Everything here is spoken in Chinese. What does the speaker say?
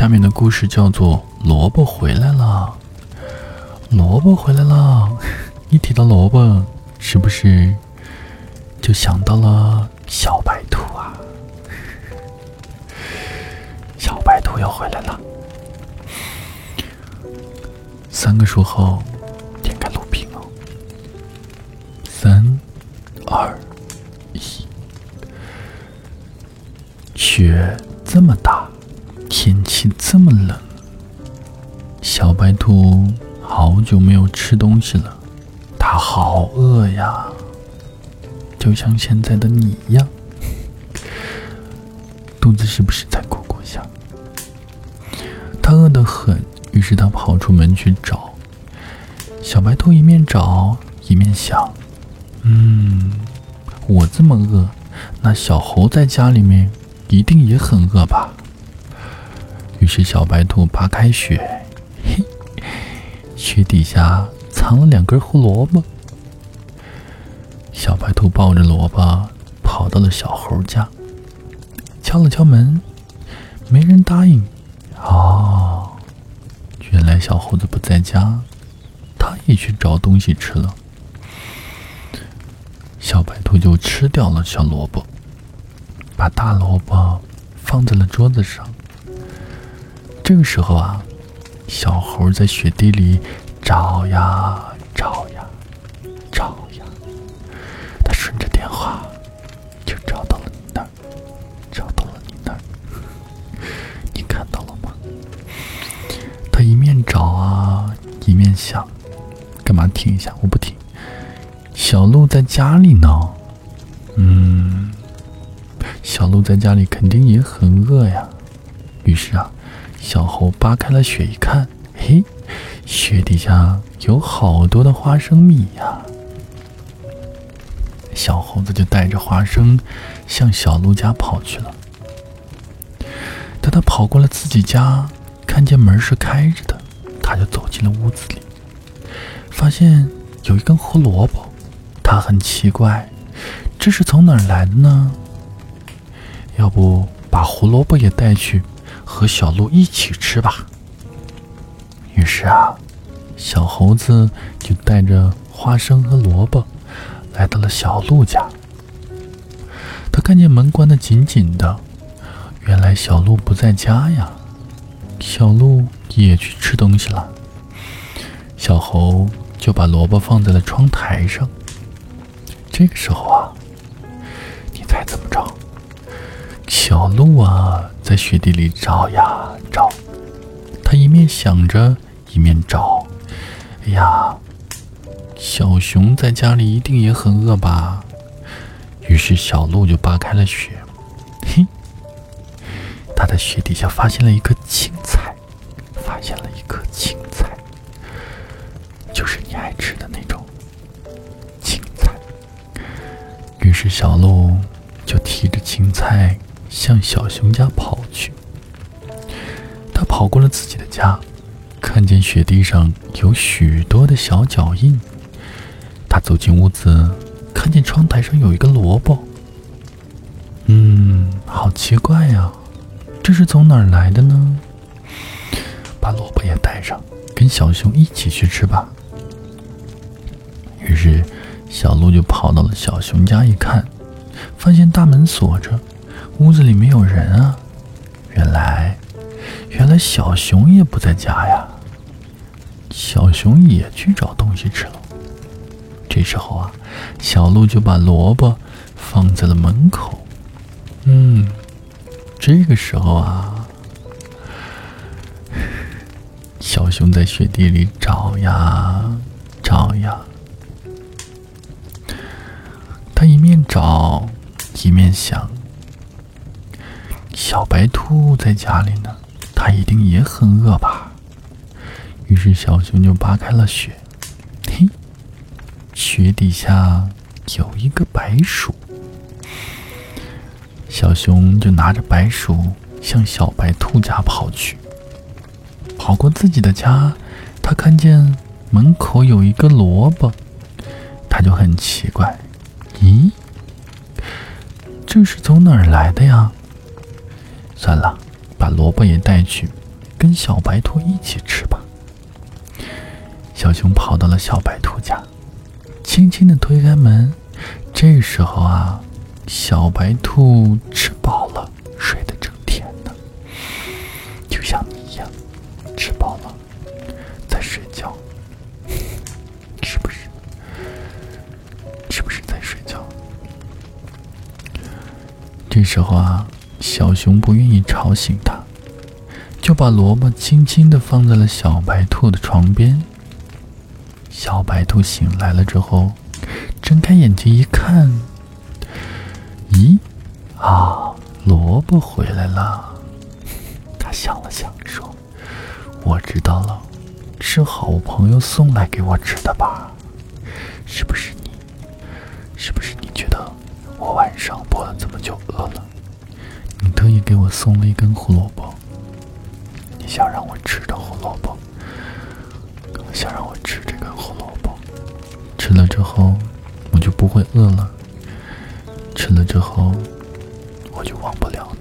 下面的故事叫做《萝卜回来了》。萝卜回来了，一提到萝卜，是不是就想到了小白兔啊？小白兔又回来了。三个数后，点开录屏哦。三、二、一，雪这么大。天气这么冷，小白兔好久没有吃东西了，它好饿呀，就像现在的你一样，肚子是不是在咕咕响？它饿得很，于是它跑出门去找。小白兔一面找一面想：嗯，我这么饿，那小猴在家里面一定也很饿吧？于是，小白兔扒开雪，嘿，雪底下藏了两根胡萝卜。小白兔抱着萝卜跑到了小猴家，敲了敲门，没人答应。哦，原来小猴子不在家，他也去找东西吃了。小白兔就吃掉了小萝卜，把大萝卜放在了桌子上。这个时候啊，小猴在雪地里找呀找呀找呀，他顺着电话就找到了你那儿，找到了你那儿，你看到了吗？他一面找啊，一面想，干嘛停一下？我不停。小鹿在家里呢，嗯，小鹿在家里肯定也很饿呀，于是啊。小猴扒开了雪，一看，嘿，雪底下有好多的花生米呀！小猴子就带着花生向小鹿家跑去了。等他跑过了自己家，看见门是开着的，他就走进了屋子里，发现有一根胡萝卜。他很奇怪，这是从哪儿来的呢？要不把胡萝卜也带去？和小鹿一起吃吧。于是啊，小猴子就带着花生和萝卜来到了小鹿家。他看见门关得紧紧的，原来小鹿不在家呀。小鹿也去吃东西了。小猴就把萝卜放在了窗台上。这个时候啊，小鹿啊！在雪地里找呀找，它一面想着，一面找。哎呀，小熊在家里一定也很饿吧？于是小鹿就扒开了雪，嘿，他在雪底下发现了一颗青菜，发现了一颗青菜，就是你爱吃的那种青菜。于是小鹿就提着青菜。向小熊家跑去。他跑过了自己的家，看见雪地上有许多的小脚印。他走进屋子，看见窗台上有一个萝卜。嗯，好奇怪呀，这是从哪儿来的呢？把萝卜也带上，跟小熊一起去吃吧。于是，小鹿就跑到了小熊家，一看，发现大门锁着。屋子里没有人啊！原来，原来小熊也不在家呀。小熊也去找东西吃了。这时候啊，小鹿就把萝卜放在了门口。嗯，这个时候啊，小熊在雪地里找呀找呀，他一面找一面想。小白兔在家里呢，它一定也很饿吧。于是小熊就扒开了雪，嘿，雪底下有一个白鼠。小熊就拿着白鼠向小白兔家跑去。跑过自己的家，他看见门口有一个萝卜，他就很奇怪，咦，这是从哪儿来的呀？算了，把萝卜也带去，跟小白兔一起吃吧。小熊跑到了小白兔家，轻轻的推开门。这时候啊，小白兔吃饱了，睡得正甜呢，就像你一样，吃饱了在睡觉，是不是？是不是在睡觉？这时候啊，小熊不愿意吵醒它，就把萝卜轻轻的放在了小白兔的床边。小白兔醒来了之后，睁开眼睛一看，咦，啊，萝卜回来了。他想了想，说：“我知道了，是好朋友送来给我吃的吧？是不是你？是不是你觉得我晚上播了这么久饿了，给我送了一根胡萝卜？你想让我吃的胡萝卜？想让我吃这根胡萝卜？吃了之后，我就不会饿了。吃了之后，我就忘不了你。”